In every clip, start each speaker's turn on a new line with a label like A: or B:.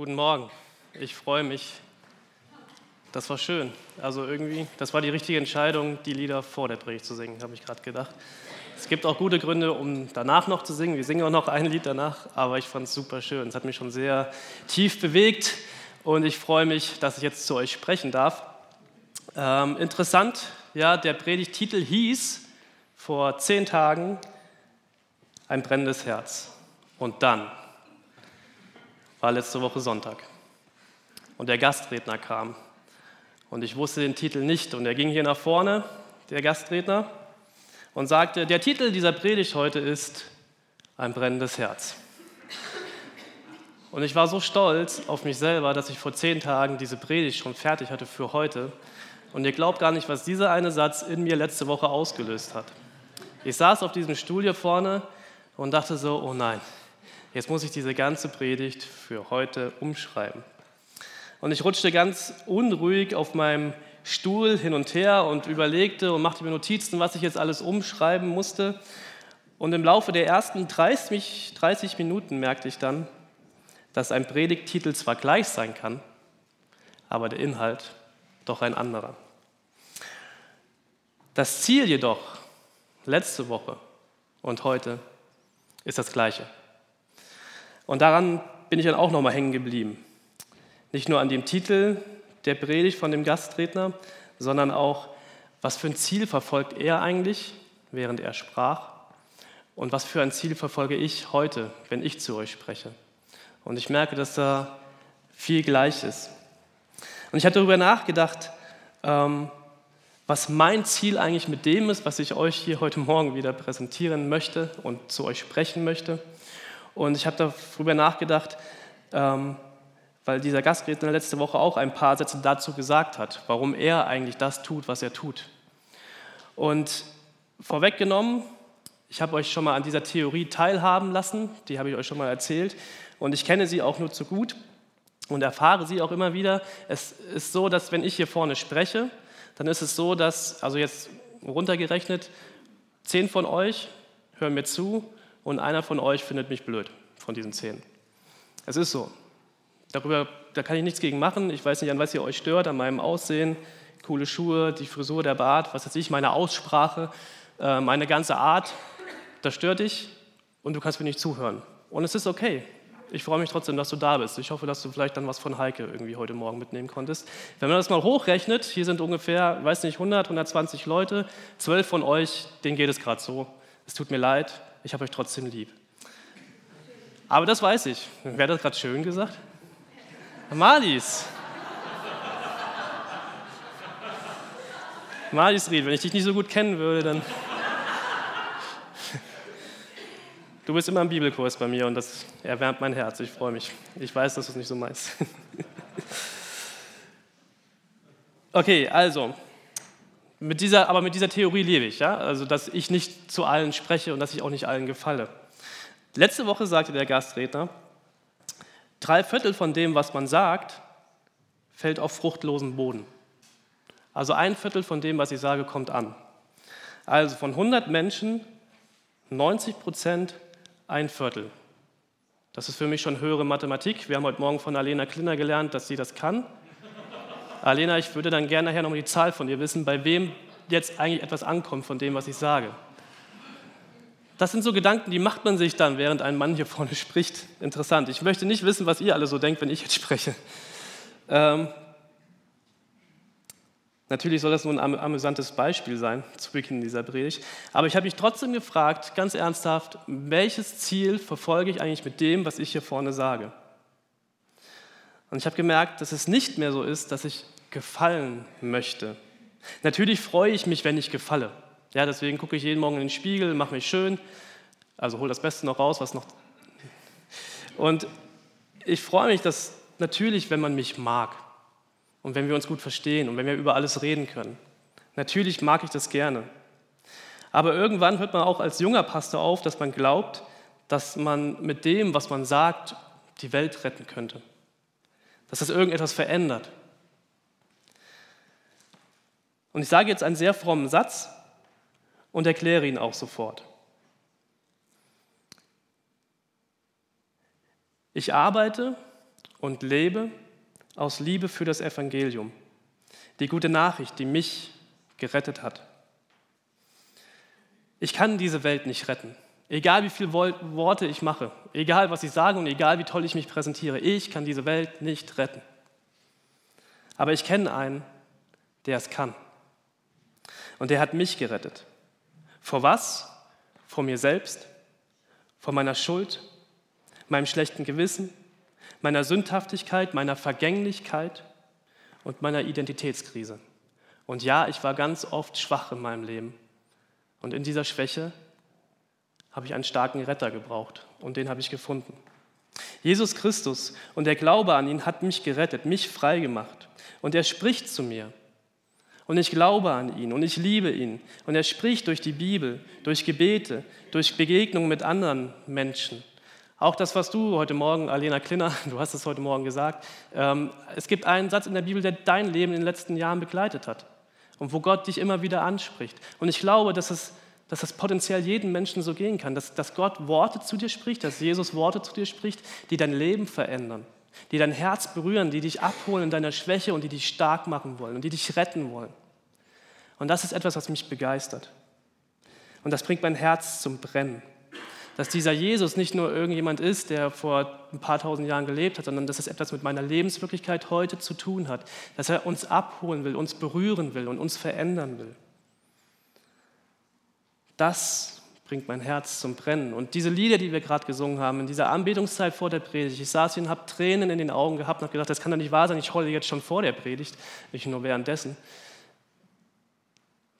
A: Guten Morgen. Ich freue mich. Das war schön. Also irgendwie, das war die richtige Entscheidung, die Lieder vor der Predigt zu singen, habe ich gerade gedacht. Es gibt auch gute Gründe, um danach noch zu singen. Wir singen auch noch ein Lied danach, aber ich fand es super schön. Es hat mich schon sehr tief bewegt und ich freue mich, dass ich jetzt zu euch sprechen darf. Ähm, interessant, ja, der Predigtitel hieß vor zehn Tagen ein brennendes Herz. Und dann war letzte Woche Sonntag. Und der Gastredner kam. Und ich wusste den Titel nicht. Und er ging hier nach vorne, der Gastredner, und sagte, der Titel dieser Predigt heute ist ein brennendes Herz. Und ich war so stolz auf mich selber, dass ich vor zehn Tagen diese Predigt schon fertig hatte für heute. Und ihr glaubt gar nicht, was dieser eine Satz in mir letzte Woche ausgelöst hat. Ich saß auf diesem Stuhl hier vorne und dachte so, oh nein, jetzt muss ich diese ganze Predigt für heute umschreiben. Und ich rutschte ganz unruhig auf meinem Stuhl hin und her und überlegte und machte mir Notizen, was ich jetzt alles umschreiben musste. Und im Laufe der ersten 30, 30 Minuten merkte ich dann, dass ein Predigttitel zwar gleich sein kann, aber der Inhalt doch ein anderer. Das Ziel jedoch, letzte Woche und heute, ist das gleiche. Und daran bin ich dann auch nochmal hängen geblieben. Nicht nur an dem Titel der Predigt von dem Gastredner, sondern auch, was für ein Ziel verfolgt er eigentlich, während er sprach, und was für ein Ziel verfolge ich heute, wenn ich zu euch spreche. Und ich merke, dass da viel gleich ist. Und ich habe darüber nachgedacht, ähm, was mein Ziel eigentlich mit dem ist, was ich euch hier heute Morgen wieder präsentieren möchte und zu euch sprechen möchte. Und ich habe darüber nachgedacht, ähm, weil dieser Gastredner letzte Woche auch ein paar Sätze dazu gesagt hat, warum er eigentlich das tut, was er tut. Und vorweggenommen, ich habe euch schon mal an dieser Theorie teilhaben lassen, die habe ich euch schon mal erzählt und ich kenne sie auch nur zu gut und erfahre sie auch immer wieder. Es ist so, dass wenn ich hier vorne spreche, dann ist es so, dass, also jetzt runtergerechnet, zehn von euch hören mir zu und einer von euch findet mich blöd von diesen zehn. Es ist so. Darüber, da kann ich nichts gegen machen. Ich weiß nicht, an was ihr euch stört, an meinem Aussehen, coole Schuhe, die Frisur, der Bart, was weiß ich, meine Aussprache, äh, meine ganze Art. Das stört dich und du kannst mir nicht zuhören. Und es ist okay. Ich freue mich trotzdem, dass du da bist. Ich hoffe, dass du vielleicht dann was von Heike irgendwie heute Morgen mitnehmen konntest. Wenn man das mal hochrechnet, hier sind ungefähr, weiß nicht, 100, 120 Leute, zwölf von euch, denen geht es gerade so. Es tut mir leid, ich habe euch trotzdem lieb. Aber das weiß ich. Wer hat das gerade schön gesagt? Malis. Malis Ried, wenn ich dich nicht so gut kennen würde, dann. Du bist immer im Bibelkurs bei mir und das erwärmt mein Herz. Ich freue mich. Ich weiß, dass du es nicht so meinst. Okay, also, mit dieser, aber mit dieser Theorie lebe ich, ja? also dass ich nicht zu allen spreche und dass ich auch nicht allen gefalle. Letzte Woche sagte der Gastredner, drei Viertel von dem, was man sagt, fällt auf fruchtlosen Boden. Also ein Viertel von dem, was ich sage, kommt an. Also von 100 Menschen 90 Prozent ein Viertel. Das ist für mich schon höhere Mathematik. Wir haben heute Morgen von Alena Klinner gelernt, dass sie das kann. Alena, ich würde dann gerne nachher noch die Zahl von dir wissen, bei wem jetzt eigentlich etwas ankommt von dem, was ich sage. Das sind so Gedanken, die macht man sich dann, während ein Mann hier vorne spricht. Interessant. Ich möchte nicht wissen, was ihr alle so denkt, wenn ich jetzt spreche. Ähm, natürlich soll das nur ein amüsantes Beispiel sein zu Beginn dieser Predigt. Aber ich habe mich trotzdem gefragt, ganz ernsthaft, welches Ziel verfolge ich eigentlich mit dem, was ich hier vorne sage? Und ich habe gemerkt, dass es nicht mehr so ist, dass ich gefallen möchte. Natürlich freue ich mich, wenn ich gefalle. Ja, deswegen gucke ich jeden Morgen in den Spiegel, mache mich schön, also hole das Beste noch raus, was noch. Und ich freue mich, dass natürlich, wenn man mich mag und wenn wir uns gut verstehen und wenn wir über alles reden können, natürlich mag ich das gerne. Aber irgendwann hört man auch als junger Pastor auf, dass man glaubt, dass man mit dem, was man sagt, die Welt retten könnte. Dass das irgendetwas verändert. Und ich sage jetzt einen sehr frommen Satz, und erkläre ihn auch sofort. Ich arbeite und lebe aus Liebe für das Evangelium, die gute Nachricht, die mich gerettet hat. Ich kann diese Welt nicht retten, egal wie viele Worte ich mache, egal was ich sage und egal wie toll ich mich präsentiere. Ich kann diese Welt nicht retten. Aber ich kenne einen, der es kann. Und der hat mich gerettet. Vor was? Vor mir selbst, vor meiner Schuld, meinem schlechten Gewissen, meiner Sündhaftigkeit, meiner Vergänglichkeit und meiner Identitätskrise. Und ja, ich war ganz oft schwach in meinem Leben. Und in dieser Schwäche habe ich einen starken Retter gebraucht und den habe ich gefunden. Jesus Christus und der Glaube an ihn hat mich gerettet, mich frei gemacht. Und er spricht zu mir. Und ich glaube an ihn und ich liebe ihn. Und er spricht durch die Bibel, durch Gebete, durch Begegnungen mit anderen Menschen. Auch das, was du heute Morgen, Alena Klinner, du hast es heute Morgen gesagt, ähm, es gibt einen Satz in der Bibel, der dein Leben in den letzten Jahren begleitet hat und wo Gott dich immer wieder anspricht. Und ich glaube, dass es, dass es potenziell jedem Menschen so gehen kann, dass, dass Gott Worte zu dir spricht, dass Jesus Worte zu dir spricht, die dein Leben verändern, die dein Herz berühren, die dich abholen in deiner Schwäche und die dich stark machen wollen und die dich retten wollen. Und das ist etwas, was mich begeistert. Und das bringt mein Herz zum Brennen dass dieser Jesus nicht nur irgendjemand ist, der vor ein paar tausend Jahren gelebt hat, sondern dass es etwas mit meiner Lebenswirklichkeit heute zu tun hat, dass er uns abholen will, uns berühren will und uns verändern will. Das bringt mein Herz zum Brennen. Und diese Lieder, die wir gerade gesungen haben, in dieser Anbetungszeit vor der Predigt, ich saß hier und habe Tränen in den Augen gehabt und habe gedacht, das kann doch nicht wahr sein, ich heule jetzt schon vor der Predigt, nicht nur währenddessen.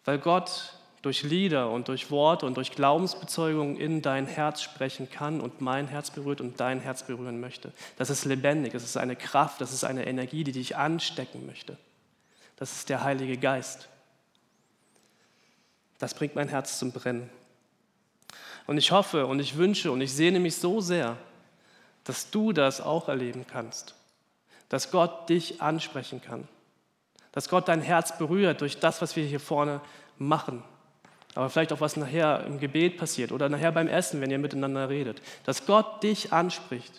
A: Weil Gott durch Lieder und durch Worte und durch Glaubensbezeugungen in dein Herz sprechen kann und mein Herz berührt und dein Herz berühren möchte. Das ist lebendig, das ist eine Kraft, das ist eine Energie, die dich anstecken möchte. Das ist der Heilige Geist. Das bringt mein Herz zum Brennen. Und ich hoffe und ich wünsche und ich sehne mich so sehr, dass du das auch erleben kannst. Dass Gott dich ansprechen kann. Dass Gott dein Herz berührt durch das, was wir hier vorne machen aber vielleicht auch was nachher im Gebet passiert oder nachher beim Essen, wenn ihr miteinander redet, dass Gott dich anspricht.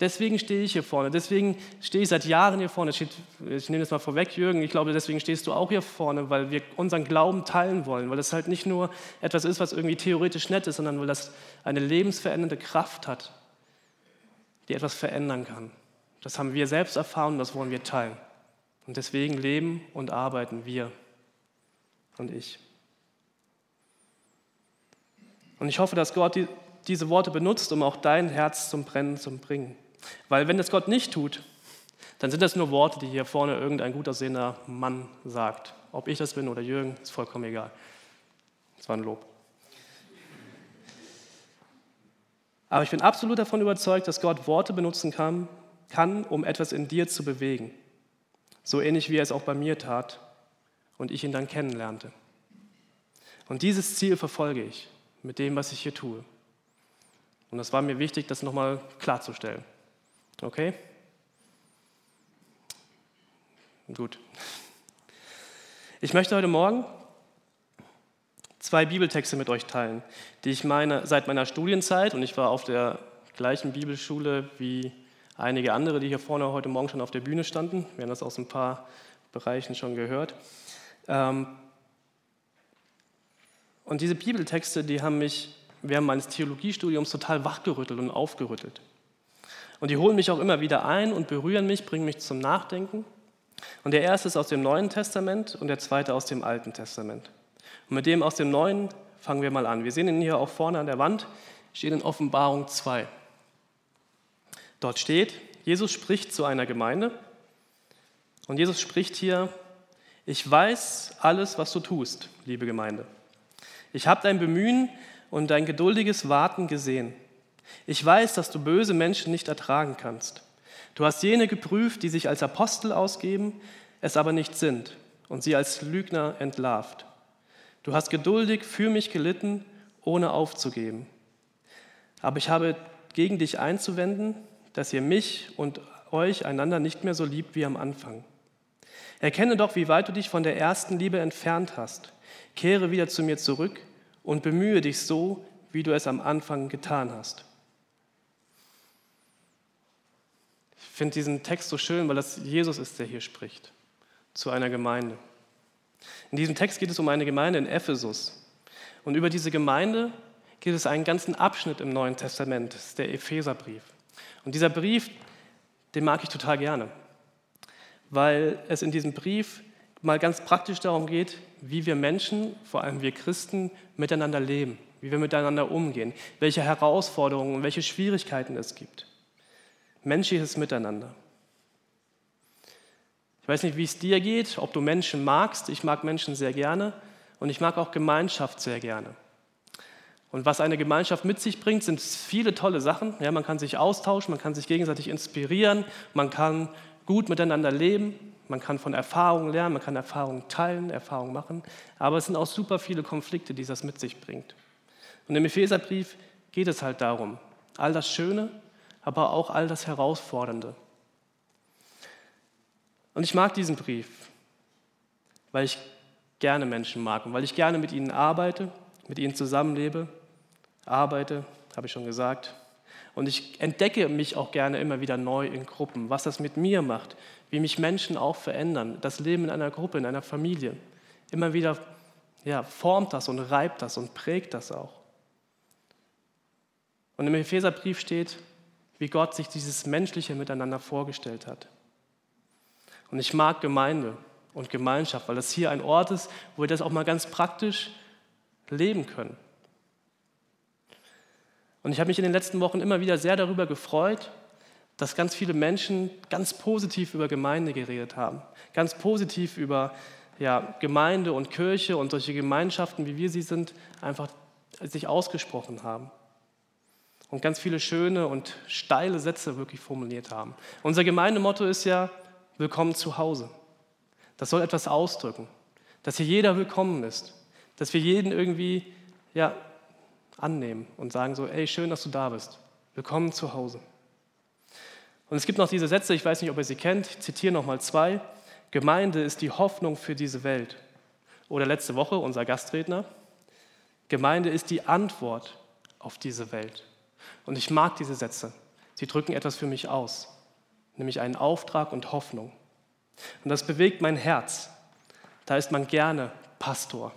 A: Deswegen stehe ich hier vorne, deswegen stehe ich seit Jahren hier vorne. Ich nehme das mal vorweg, Jürgen, ich glaube, deswegen stehst du auch hier vorne, weil wir unseren Glauben teilen wollen, weil es halt nicht nur etwas ist, was irgendwie theoretisch nett ist, sondern weil das eine lebensverändernde Kraft hat, die etwas verändern kann. Das haben wir selbst erfahren und das wollen wir teilen. Und deswegen leben und arbeiten wir und ich. Und ich hoffe, dass Gott die, diese Worte benutzt, um auch dein Herz zum Brennen zu bringen. Weil wenn das Gott nicht tut, dann sind das nur Worte, die hier vorne irgendein gut aussehender Mann sagt. Ob ich das bin oder Jürgen, ist vollkommen egal. Das war ein Lob. Aber ich bin absolut davon überzeugt, dass Gott Worte benutzen kann, kann, um etwas in dir zu bewegen. So ähnlich wie er es auch bei mir tat und ich ihn dann kennenlernte. Und dieses Ziel verfolge ich mit dem, was ich hier tue. Und das war mir wichtig, das nochmal klarzustellen. Okay? Gut. Ich möchte heute Morgen zwei Bibeltexte mit euch teilen, die ich meine seit meiner Studienzeit, und ich war auf der gleichen Bibelschule wie einige andere, die hier vorne heute Morgen schon auf der Bühne standen. Wir haben das aus ein paar Bereichen schon gehört. Ähm, und diese Bibeltexte, die haben mich während meines Theologiestudiums total wachgerüttelt und aufgerüttelt. Und die holen mich auch immer wieder ein und berühren mich, bringen mich zum Nachdenken. Und der erste ist aus dem Neuen Testament und der zweite aus dem Alten Testament. Und mit dem aus dem Neuen fangen wir mal an. Wir sehen ihn hier auch vorne an der Wand, steht in Offenbarung 2. Dort steht, Jesus spricht zu einer Gemeinde und Jesus spricht hier, ich weiß alles, was du tust, liebe Gemeinde. Ich habe dein Bemühen und dein geduldiges Warten gesehen. Ich weiß, dass du böse Menschen nicht ertragen kannst. Du hast jene geprüft, die sich als Apostel ausgeben, es aber nicht sind und sie als Lügner entlarvt. Du hast geduldig für mich gelitten, ohne aufzugeben. Aber ich habe gegen dich einzuwenden, dass ihr mich und euch einander nicht mehr so liebt wie am Anfang. Erkenne doch, wie weit du dich von der ersten Liebe entfernt hast. Kehre wieder zu mir zurück und bemühe dich so, wie du es am Anfang getan hast. Finde diesen Text so schön, weil das Jesus ist, der hier spricht zu einer Gemeinde. In diesem Text geht es um eine Gemeinde in Ephesus. Und über diese Gemeinde geht es einen ganzen Abschnitt im Neuen Testament, das ist der Epheserbrief. Und dieser Brief, den mag ich total gerne, weil es in diesem Brief mal ganz praktisch darum geht, wie wir Menschen, vor allem wir Christen, miteinander leben, wie wir miteinander umgehen, welche Herausforderungen und welche Schwierigkeiten es gibt. Menschliches Miteinander. Ich weiß nicht, wie es dir geht, ob du Menschen magst. Ich mag Menschen sehr gerne und ich mag auch Gemeinschaft sehr gerne. Und was eine Gemeinschaft mit sich bringt, sind viele tolle Sachen. Ja, man kann sich austauschen, man kann sich gegenseitig inspirieren, man kann gut miteinander leben, man kann von Erfahrungen lernen, man kann Erfahrungen teilen, Erfahrungen machen. Aber es sind auch super viele Konflikte, die das mit sich bringt. Und im Epheserbrief geht es halt darum, all das Schöne, aber auch all das Herausfordernde. Und ich mag diesen Brief, weil ich gerne Menschen mag und weil ich gerne mit ihnen arbeite, mit ihnen zusammenlebe, arbeite, habe ich schon gesagt. Und ich entdecke mich auch gerne immer wieder neu in Gruppen, was das mit mir macht, wie mich Menschen auch verändern, das Leben in einer Gruppe, in einer Familie. Immer wieder ja, formt das und reibt das und prägt das auch. Und im Epheserbrief steht, wie Gott sich dieses menschliche Miteinander vorgestellt hat. Und ich mag Gemeinde und Gemeinschaft, weil das hier ein Ort ist, wo wir das auch mal ganz praktisch leben können. Und ich habe mich in den letzten Wochen immer wieder sehr darüber gefreut, dass ganz viele Menschen ganz positiv über Gemeinde geredet haben, ganz positiv über ja, Gemeinde und Kirche und solche Gemeinschaften, wie wir sie sind, einfach sich ausgesprochen haben. Und ganz viele schöne und steile Sätze wirklich formuliert haben. Unser Gemeindemotto ist ja, willkommen zu Hause. Das soll etwas ausdrücken, dass hier jeder willkommen ist, dass wir jeden irgendwie ja, annehmen und sagen so, ey, schön, dass du da bist. Willkommen zu Hause. Und es gibt noch diese Sätze, ich weiß nicht, ob ihr sie kennt, ich zitiere nochmal zwei. Gemeinde ist die Hoffnung für diese Welt. Oder letzte Woche unser Gastredner. Gemeinde ist die Antwort auf diese Welt. Und ich mag diese Sätze. Sie drücken etwas für mich aus nämlich einen Auftrag und Hoffnung. Und das bewegt mein Herz. Da ist man gerne Pastor.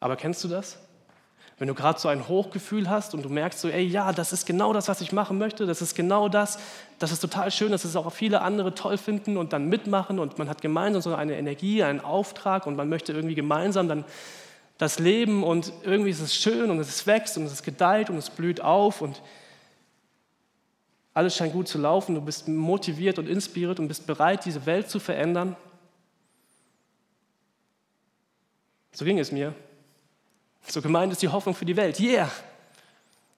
A: Aber kennst du das? Wenn du gerade so ein Hochgefühl hast und du merkst so, ey, ja, das ist genau das, was ich machen möchte, das ist genau das, das ist total schön, dass es auch viele andere toll finden und dann mitmachen und man hat gemeinsam so eine Energie, einen Auftrag und man möchte irgendwie gemeinsam dann das Leben und irgendwie ist es schön und es wächst und es gedeiht und es blüht auf und alles scheint gut zu laufen, du bist motiviert und inspiriert und bist bereit, diese Welt zu verändern. So ging es mir. So gemeint ist die Hoffnung für die Welt. Yeah!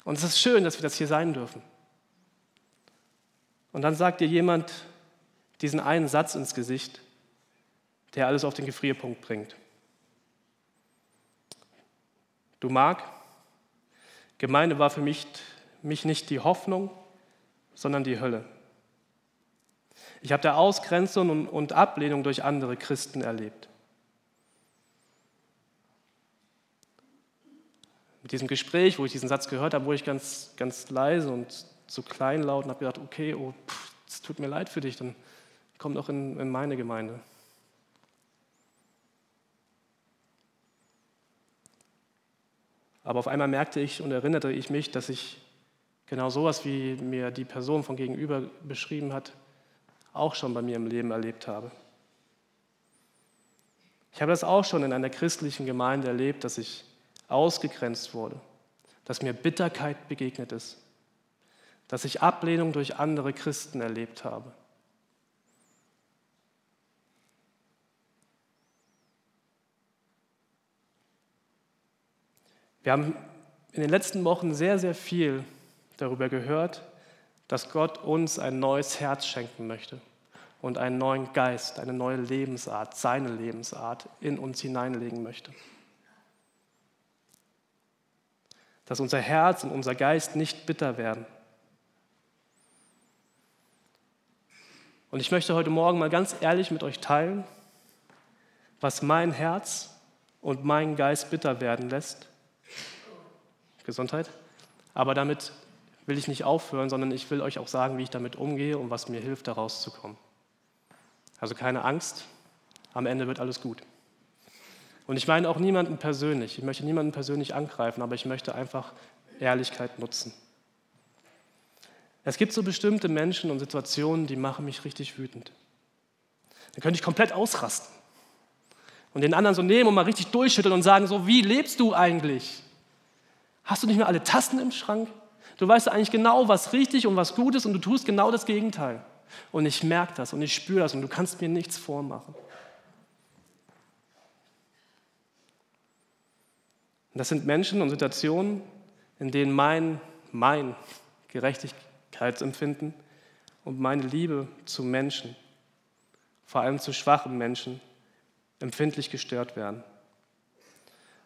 A: Und es ist schön, dass wir das hier sein dürfen. Und dann sagt dir jemand diesen einen Satz ins Gesicht, der alles auf den Gefrierpunkt bringt. Du mag, Gemeinde war für mich, mich nicht die Hoffnung, sondern die Hölle. Ich habe da Ausgrenzung und Ablehnung durch andere Christen erlebt. Mit diesem Gespräch, wo ich diesen Satz gehört habe, wurde ich ganz, ganz leise und so kleinlaut und habe gedacht, okay, oh, es tut mir leid für dich, dann komm doch in, in meine Gemeinde. Aber auf einmal merkte ich und erinnerte ich mich, dass ich Genau sowas, wie mir die Person von gegenüber beschrieben hat, auch schon bei mir im Leben erlebt habe. Ich habe das auch schon in einer christlichen Gemeinde erlebt, dass ich ausgegrenzt wurde, dass mir Bitterkeit begegnet ist, dass ich Ablehnung durch andere Christen erlebt habe. Wir haben in den letzten Wochen sehr, sehr viel darüber gehört, dass Gott uns ein neues Herz schenken möchte und einen neuen Geist, eine neue Lebensart, seine Lebensart in uns hineinlegen möchte. Dass unser Herz und unser Geist nicht bitter werden. Und ich möchte heute Morgen mal ganz ehrlich mit euch teilen, was mein Herz und mein Geist bitter werden lässt. Gesundheit. Aber damit will ich nicht aufhören, sondern ich will euch auch sagen, wie ich damit umgehe und was mir hilft, da rauszukommen. Also keine Angst, am Ende wird alles gut. Und ich meine auch niemanden persönlich. Ich möchte niemanden persönlich angreifen, aber ich möchte einfach Ehrlichkeit nutzen. Es gibt so bestimmte Menschen und Situationen, die machen mich richtig wütend. Dann könnte ich komplett ausrasten und den anderen so nehmen und mal richtig durchschütteln und sagen, so, wie lebst du eigentlich? Hast du nicht mehr alle Tasten im Schrank? Du weißt eigentlich genau, was richtig und was gut ist und du tust genau das Gegenteil. Und ich merke das und ich spüre das und du kannst mir nichts vormachen. das sind Menschen und Situationen, in denen mein, mein Gerechtigkeitsempfinden und meine Liebe zu Menschen, vor allem zu schwachen Menschen, empfindlich gestört werden.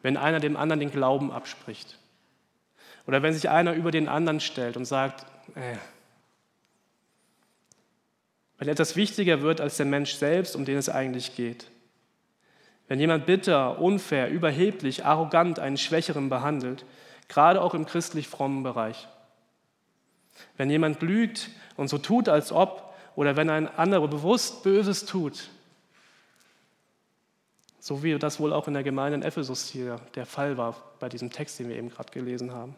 A: Wenn einer dem anderen den Glauben abspricht. Oder wenn sich einer über den anderen stellt und sagt, äh, wenn etwas wichtiger wird als der Mensch selbst, um den es eigentlich geht. Wenn jemand bitter, unfair, überheblich, arrogant einen Schwächeren behandelt, gerade auch im christlich frommen Bereich. Wenn jemand lügt und so tut, als ob, oder wenn ein anderer bewusst Böses tut, so wie das wohl auch in der Gemeinde in Ephesus hier der Fall war bei diesem Text, den wir eben gerade gelesen haben,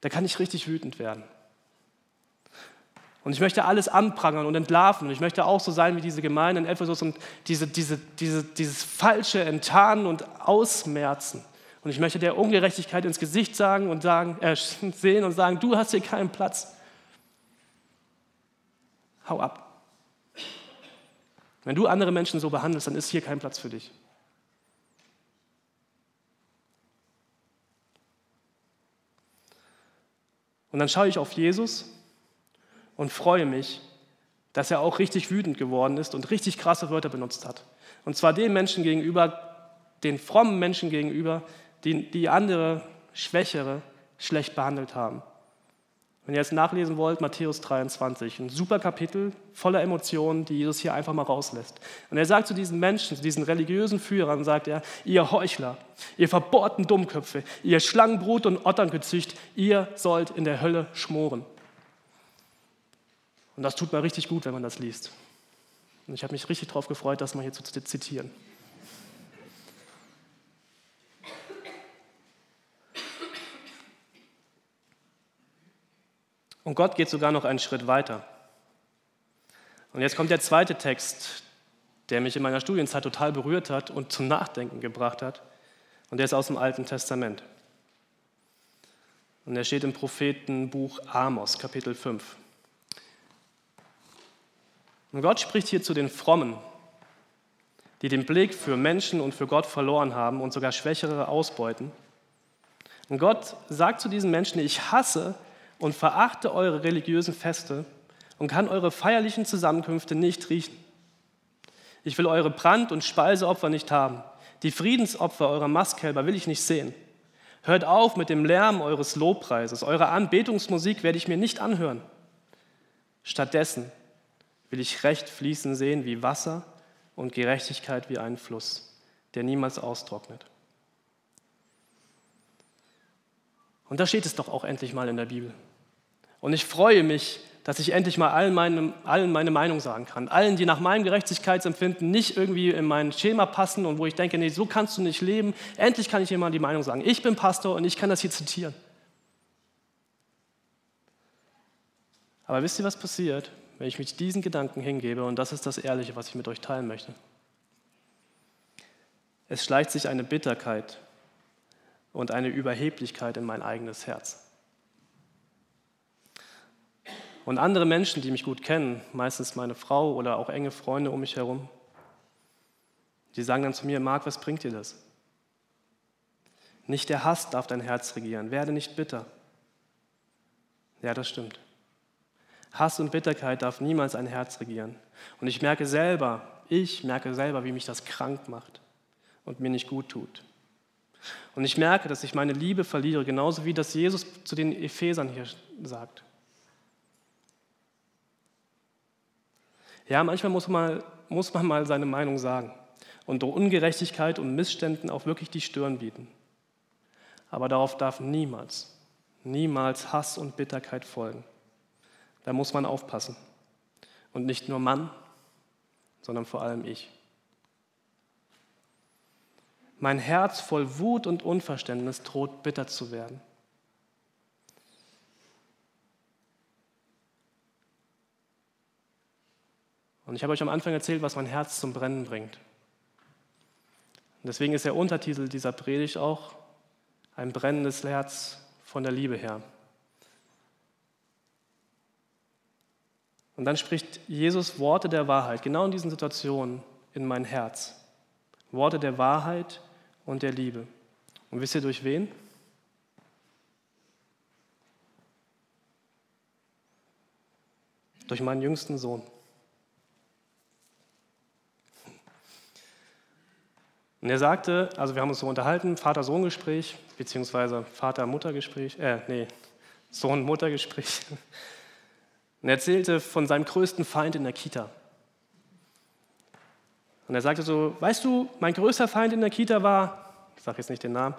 A: da kann ich richtig wütend werden. Und ich möchte alles anprangern und entlarven. Und ich möchte auch so sein wie diese Gemeinde in Ephesus und diese, diese, diese, dieses falsche enttarnen und ausmerzen. Und ich möchte der Ungerechtigkeit ins Gesicht sagen und sagen, äh, sehen und sagen, du hast hier keinen Platz. Hau ab. Wenn du andere Menschen so behandelst, dann ist hier kein Platz für dich. Und dann schaue ich auf Jesus und freue mich, dass er auch richtig wütend geworden ist und richtig krasse Wörter benutzt hat. Und zwar den Menschen gegenüber, den frommen Menschen gegenüber, die, die andere, schwächere, schlecht behandelt haben. Wenn ihr jetzt nachlesen wollt, Matthäus 23, ein super Kapitel voller Emotionen, die Jesus hier einfach mal rauslässt. Und er sagt zu diesen Menschen, zu diesen religiösen Führern, sagt er, ihr Heuchler, ihr verbohrten Dummköpfe, ihr Schlangenbrut und Otterngezücht, ihr sollt in der Hölle schmoren. Und das tut mir richtig gut, wenn man das liest. Und ich habe mich richtig darauf gefreut, das mal hier zu zitieren. Und Gott geht sogar noch einen Schritt weiter. Und jetzt kommt der zweite Text, der mich in meiner Studienzeit total berührt hat und zum Nachdenken gebracht hat. Und der ist aus dem Alten Testament. Und er steht im Prophetenbuch Amos, Kapitel 5. Und Gott spricht hier zu den Frommen, die den Blick für Menschen und für Gott verloren haben und sogar Schwächere ausbeuten. Und Gott sagt zu diesen Menschen, ich hasse und verachte eure religiösen Feste und kann eure feierlichen Zusammenkünfte nicht riechen. Ich will eure Brand- und Speiseopfer nicht haben. Die Friedensopfer eurer Mastkälber will ich nicht sehen. Hört auf mit dem Lärm eures Lobpreises. Eure Anbetungsmusik werde ich mir nicht anhören. Stattdessen will ich Recht fließen sehen wie Wasser und Gerechtigkeit wie einen Fluss, der niemals austrocknet. Und da steht es doch auch endlich mal in der Bibel. Und ich freue mich, dass ich endlich mal allen meine, allen meine Meinung sagen kann. Allen, die nach meinem Gerechtigkeitsempfinden nicht irgendwie in mein Schema passen und wo ich denke, nee, so kannst du nicht leben. Endlich kann ich jemand die Meinung sagen. Ich bin Pastor und ich kann das hier zitieren. Aber wisst ihr, was passiert, wenn ich mich diesen Gedanken hingebe, und das ist das Ehrliche, was ich mit euch teilen möchte. Es schleicht sich eine Bitterkeit und eine Überheblichkeit in mein eigenes Herz. Und andere Menschen, die mich gut kennen, meistens meine Frau oder auch enge Freunde um mich herum, die sagen dann zu mir, Marc, was bringt dir das? Nicht der Hass darf dein Herz regieren, werde nicht bitter. Ja, das stimmt. Hass und Bitterkeit darf niemals ein Herz regieren. Und ich merke selber, ich merke selber, wie mich das krank macht und mir nicht gut tut. Und ich merke, dass ich meine Liebe verliere, genauso wie das Jesus zu den Ephesern hier sagt. Ja, manchmal muss man, muss man mal seine Meinung sagen und durch Ungerechtigkeit und Missständen auch wirklich die Stirn bieten. Aber darauf darf niemals, niemals Hass und Bitterkeit folgen. Da muss man aufpassen. Und nicht nur Mann, sondern vor allem ich. Mein Herz voll Wut und Unverständnis droht bitter zu werden. Und ich habe euch am Anfang erzählt, was mein Herz zum Brennen bringt. Und deswegen ist der Untertitel dieser Predigt auch ein brennendes Herz von der Liebe her. Und dann spricht Jesus Worte der Wahrheit, genau in diesen Situationen, in mein Herz. Worte der Wahrheit und der Liebe. Und wisst ihr durch wen? Durch meinen jüngsten Sohn. Und er sagte, also wir haben uns so unterhalten, Vater-Sohn-Gespräch, beziehungsweise Vater-Mutter-Gespräch, äh, nee, Sohn-Mutter-Gespräch. Und er erzählte von seinem größten Feind in der Kita. Und er sagte so, weißt du, mein größter Feind in der Kita war, ich sage jetzt nicht den Namen,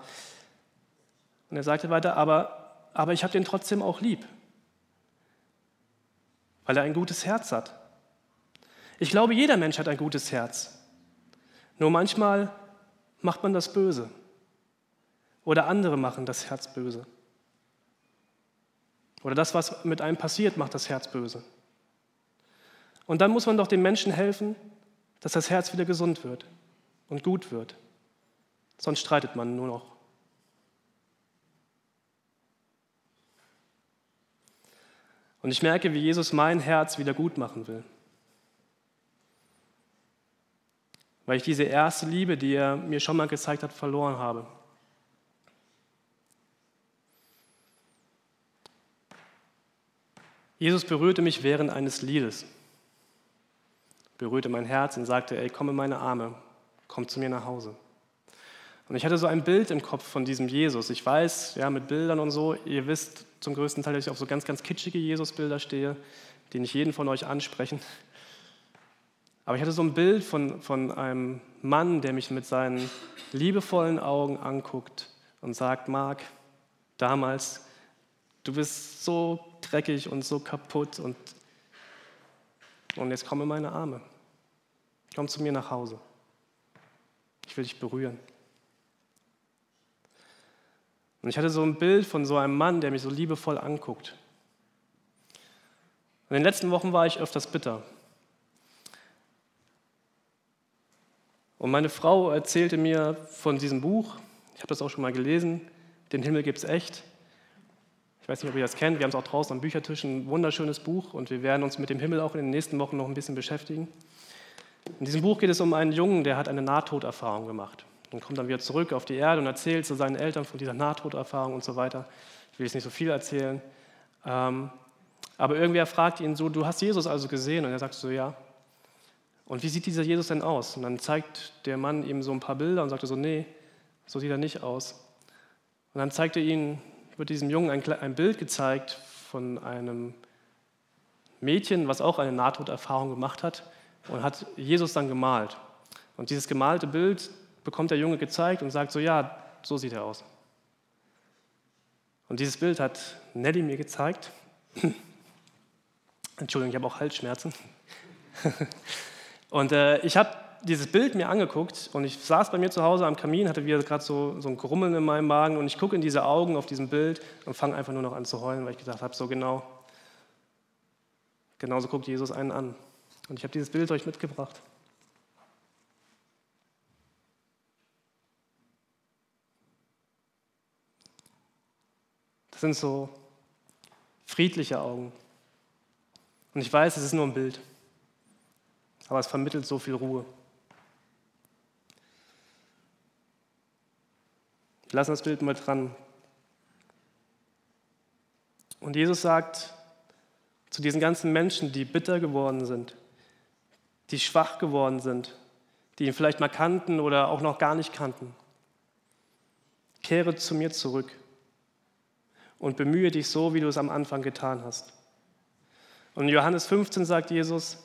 A: und er sagte weiter, aber, aber ich habe den trotzdem auch lieb, weil er ein gutes Herz hat. Ich glaube, jeder Mensch hat ein gutes Herz. Nur manchmal macht man das böse oder andere machen das Herz böse. Oder das, was mit einem passiert, macht das Herz böse. Und dann muss man doch den Menschen helfen, dass das Herz wieder gesund wird und gut wird. Sonst streitet man nur noch. Und ich merke, wie Jesus mein Herz wieder gut machen will. Weil ich diese erste Liebe, die er mir schon mal gezeigt hat, verloren habe. Jesus berührte mich während eines Liedes, berührte mein Herz und sagte, ey, komm in meine Arme, komm zu mir nach Hause. Und ich hatte so ein Bild im Kopf von diesem Jesus. Ich weiß, ja, mit Bildern und so, ihr wisst zum größten Teil, dass ich auf so ganz, ganz kitschige Jesus-Bilder stehe, die nicht jeden von euch ansprechen. Aber ich hatte so ein Bild von, von einem Mann, der mich mit seinen liebevollen Augen anguckt und sagt, Marc, damals Du bist so dreckig und so kaputt und, und jetzt komm in meine Arme. Komm zu mir nach Hause. Ich will dich berühren. Und ich hatte so ein Bild von so einem Mann, der mich so liebevoll anguckt. In den letzten Wochen war ich öfters bitter. Und meine Frau erzählte mir von diesem Buch, ich habe das auch schon mal gelesen, Den Himmel gibt's echt. Ich weiß nicht, ob ihr das kennt, wir haben es auch draußen am Büchertisch, ein wunderschönes Buch und wir werden uns mit dem Himmel auch in den nächsten Wochen noch ein bisschen beschäftigen. In diesem Buch geht es um einen Jungen, der hat eine Nahtoderfahrung gemacht. Und kommt dann wieder zurück auf die Erde und erzählt zu seinen Eltern von dieser Nahtoderfahrung und so weiter. Ich will jetzt nicht so viel erzählen. Ähm, aber irgendwer fragt ihn so, du hast Jesus also gesehen? Und er sagt so, ja. Und wie sieht dieser Jesus denn aus? Und dann zeigt der Mann ihm so ein paar Bilder und sagt so, nee, so sieht er nicht aus. Und dann zeigt er ihm wird diesem Jungen ein, ein Bild gezeigt von einem Mädchen, was auch eine Nahtoderfahrung gemacht hat und hat Jesus dann gemalt. Und dieses gemalte Bild bekommt der Junge gezeigt und sagt so, ja, so sieht er aus. Und dieses Bild hat Nelly mir gezeigt. Entschuldigung, ich habe auch Halsschmerzen. und äh, ich habe dieses Bild mir angeguckt und ich saß bei mir zu Hause am Kamin, hatte wieder gerade so, so ein Grummeln in meinem Magen und ich gucke in diese Augen auf diesem Bild und fange einfach nur noch an zu heulen, weil ich gedacht habe, so genau, genauso guckt Jesus einen an. Und ich habe dieses Bild euch mitgebracht. Das sind so friedliche Augen. Und ich weiß, es ist nur ein Bild, aber es vermittelt so viel Ruhe. Wir lassen das Bild mal dran. Und Jesus sagt zu diesen ganzen Menschen, die bitter geworden sind, die schwach geworden sind, die ihn vielleicht mal kannten oder auch noch gar nicht kannten, kehre zu mir zurück und bemühe dich so, wie du es am Anfang getan hast. Und in Johannes 15 sagt Jesus,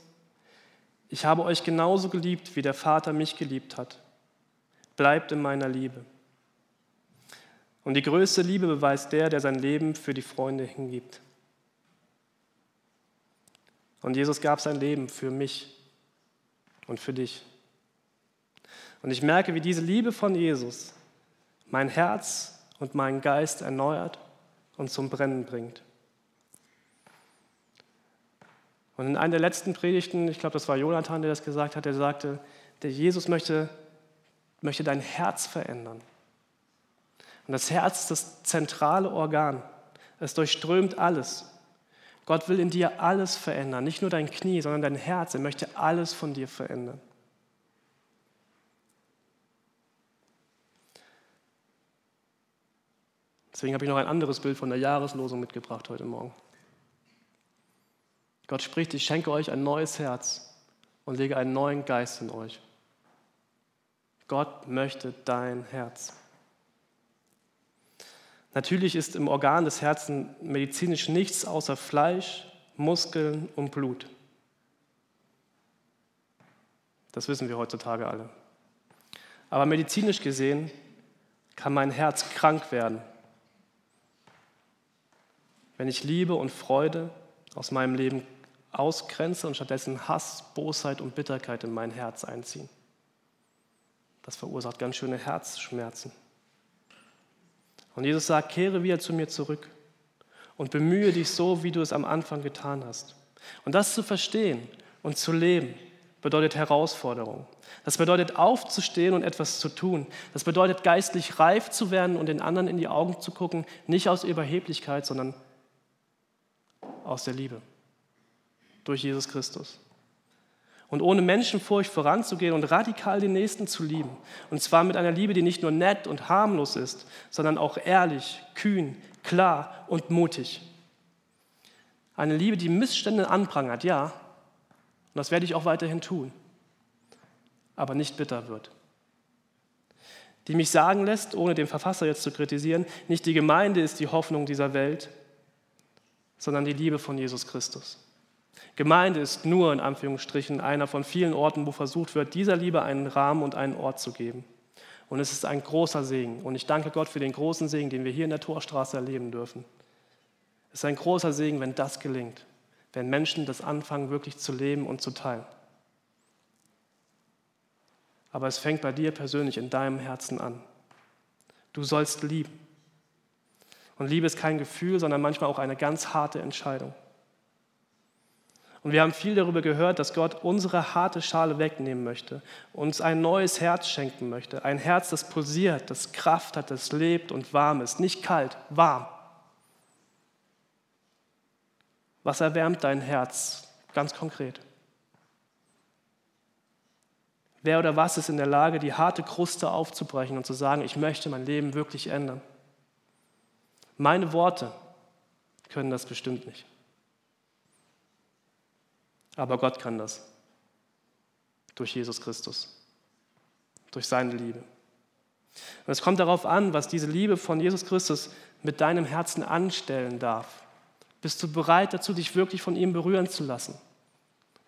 A: ich habe euch genauso geliebt, wie der Vater mich geliebt hat. Bleibt in meiner Liebe. Und die größte Liebe beweist der, der sein Leben für die Freunde hingibt. Und Jesus gab sein Leben für mich und für dich. Und ich merke, wie diese Liebe von Jesus mein Herz und meinen Geist erneuert und zum Brennen bringt. Und in einer der letzten Predigten, ich glaube, das war Jonathan, der das gesagt hat, der sagte, der Jesus möchte, möchte dein Herz verändern. Und das Herz ist das zentrale Organ. Es durchströmt alles. Gott will in dir alles verändern, nicht nur dein Knie, sondern dein Herz. Er möchte alles von dir verändern. Deswegen habe ich noch ein anderes Bild von der Jahreslosung mitgebracht heute Morgen. Gott spricht, ich schenke euch ein neues Herz und lege einen neuen Geist in euch. Gott möchte dein Herz. Natürlich ist im Organ des Herzens medizinisch nichts außer Fleisch, Muskeln und Blut. Das wissen wir heutzutage alle. Aber medizinisch gesehen kann mein Herz krank werden, wenn ich Liebe und Freude aus meinem Leben ausgrenze und stattdessen Hass, Bosheit und Bitterkeit in mein Herz einziehen. Das verursacht ganz schöne Herzschmerzen. Und Jesus sagt, kehre wieder zu mir zurück und bemühe dich so, wie du es am Anfang getan hast. Und das zu verstehen und zu leben, bedeutet Herausforderung. Das bedeutet aufzustehen und etwas zu tun. Das bedeutet geistlich reif zu werden und den anderen in die Augen zu gucken, nicht aus Überheblichkeit, sondern aus der Liebe durch Jesus Christus. Und ohne Menschenfurcht voranzugehen und radikal den Nächsten zu lieben. Und zwar mit einer Liebe, die nicht nur nett und harmlos ist, sondern auch ehrlich, kühn, klar und mutig. Eine Liebe, die Missstände anprangert, ja. Und das werde ich auch weiterhin tun. Aber nicht bitter wird. Die mich sagen lässt, ohne den Verfasser jetzt zu kritisieren, nicht die Gemeinde ist die Hoffnung dieser Welt, sondern die Liebe von Jesus Christus. Gemeinde ist nur in Anführungsstrichen einer von vielen Orten, wo versucht wird, dieser Liebe einen Rahmen und einen Ort zu geben. Und es ist ein großer Segen. Und ich danke Gott für den großen Segen, den wir hier in der Torstraße erleben dürfen. Es ist ein großer Segen, wenn das gelingt, wenn Menschen das anfangen, wirklich zu leben und zu teilen. Aber es fängt bei dir persönlich in deinem Herzen an. Du sollst lieben. Und Liebe ist kein Gefühl, sondern manchmal auch eine ganz harte Entscheidung. Und wir haben viel darüber gehört, dass Gott unsere harte Schale wegnehmen möchte, uns ein neues Herz schenken möchte. Ein Herz, das pulsiert, das Kraft hat, das lebt und warm ist. Nicht kalt, warm. Was erwärmt dein Herz ganz konkret? Wer oder was ist in der Lage, die harte Kruste aufzubrechen und zu sagen, ich möchte mein Leben wirklich ändern? Meine Worte können das bestimmt nicht. Aber Gott kann das. Durch Jesus Christus. Durch seine Liebe. Und es kommt darauf an, was diese Liebe von Jesus Christus mit deinem Herzen anstellen darf. Bist du bereit dazu, dich wirklich von ihm berühren zu lassen?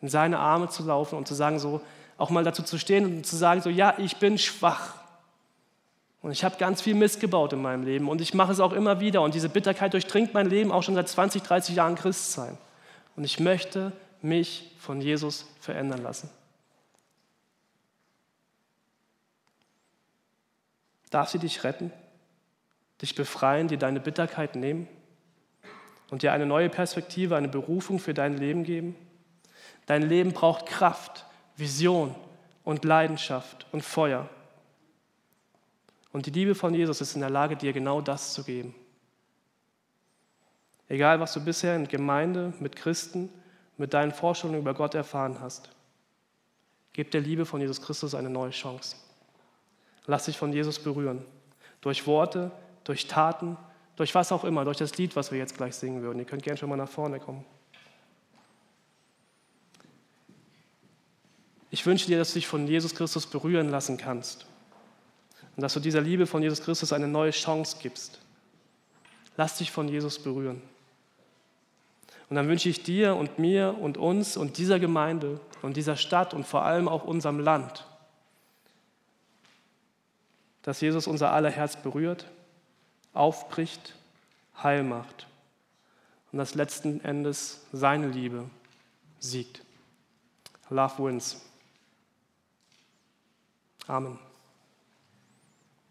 A: In seine Arme zu laufen und zu sagen, so, auch mal dazu zu stehen und zu sagen, so, ja, ich bin schwach. Und ich habe ganz viel Mist gebaut in meinem Leben und ich mache es auch immer wieder. Und diese Bitterkeit durchdringt mein Leben auch schon seit 20, 30 Jahren Christsein. Und ich möchte mich von Jesus verändern lassen. Darf sie dich retten, dich befreien, dir deine Bitterkeit nehmen und dir eine neue Perspektive, eine Berufung für dein Leben geben? Dein Leben braucht Kraft, Vision und Leidenschaft und Feuer. Und die Liebe von Jesus ist in der Lage, dir genau das zu geben. Egal, was du bisher in Gemeinde mit Christen mit deinen Vorstellungen über Gott erfahren hast. Gib der Liebe von Jesus Christus eine neue Chance. Lass dich von Jesus berühren. Durch Worte, durch Taten, durch was auch immer, durch das Lied, was wir jetzt gleich singen würden. Ihr könnt gerne schon mal nach vorne kommen. Ich wünsche dir, dass du dich von Jesus Christus berühren lassen kannst. Und dass du dieser Liebe von Jesus Christus eine neue Chance gibst. Lass dich von Jesus berühren. Und dann wünsche ich dir und mir und uns und dieser Gemeinde und dieser Stadt und vor allem auch unserem Land, dass Jesus unser aller Herz berührt, aufbricht, heil macht und dass letzten Endes seine Liebe siegt. Love wins. Amen.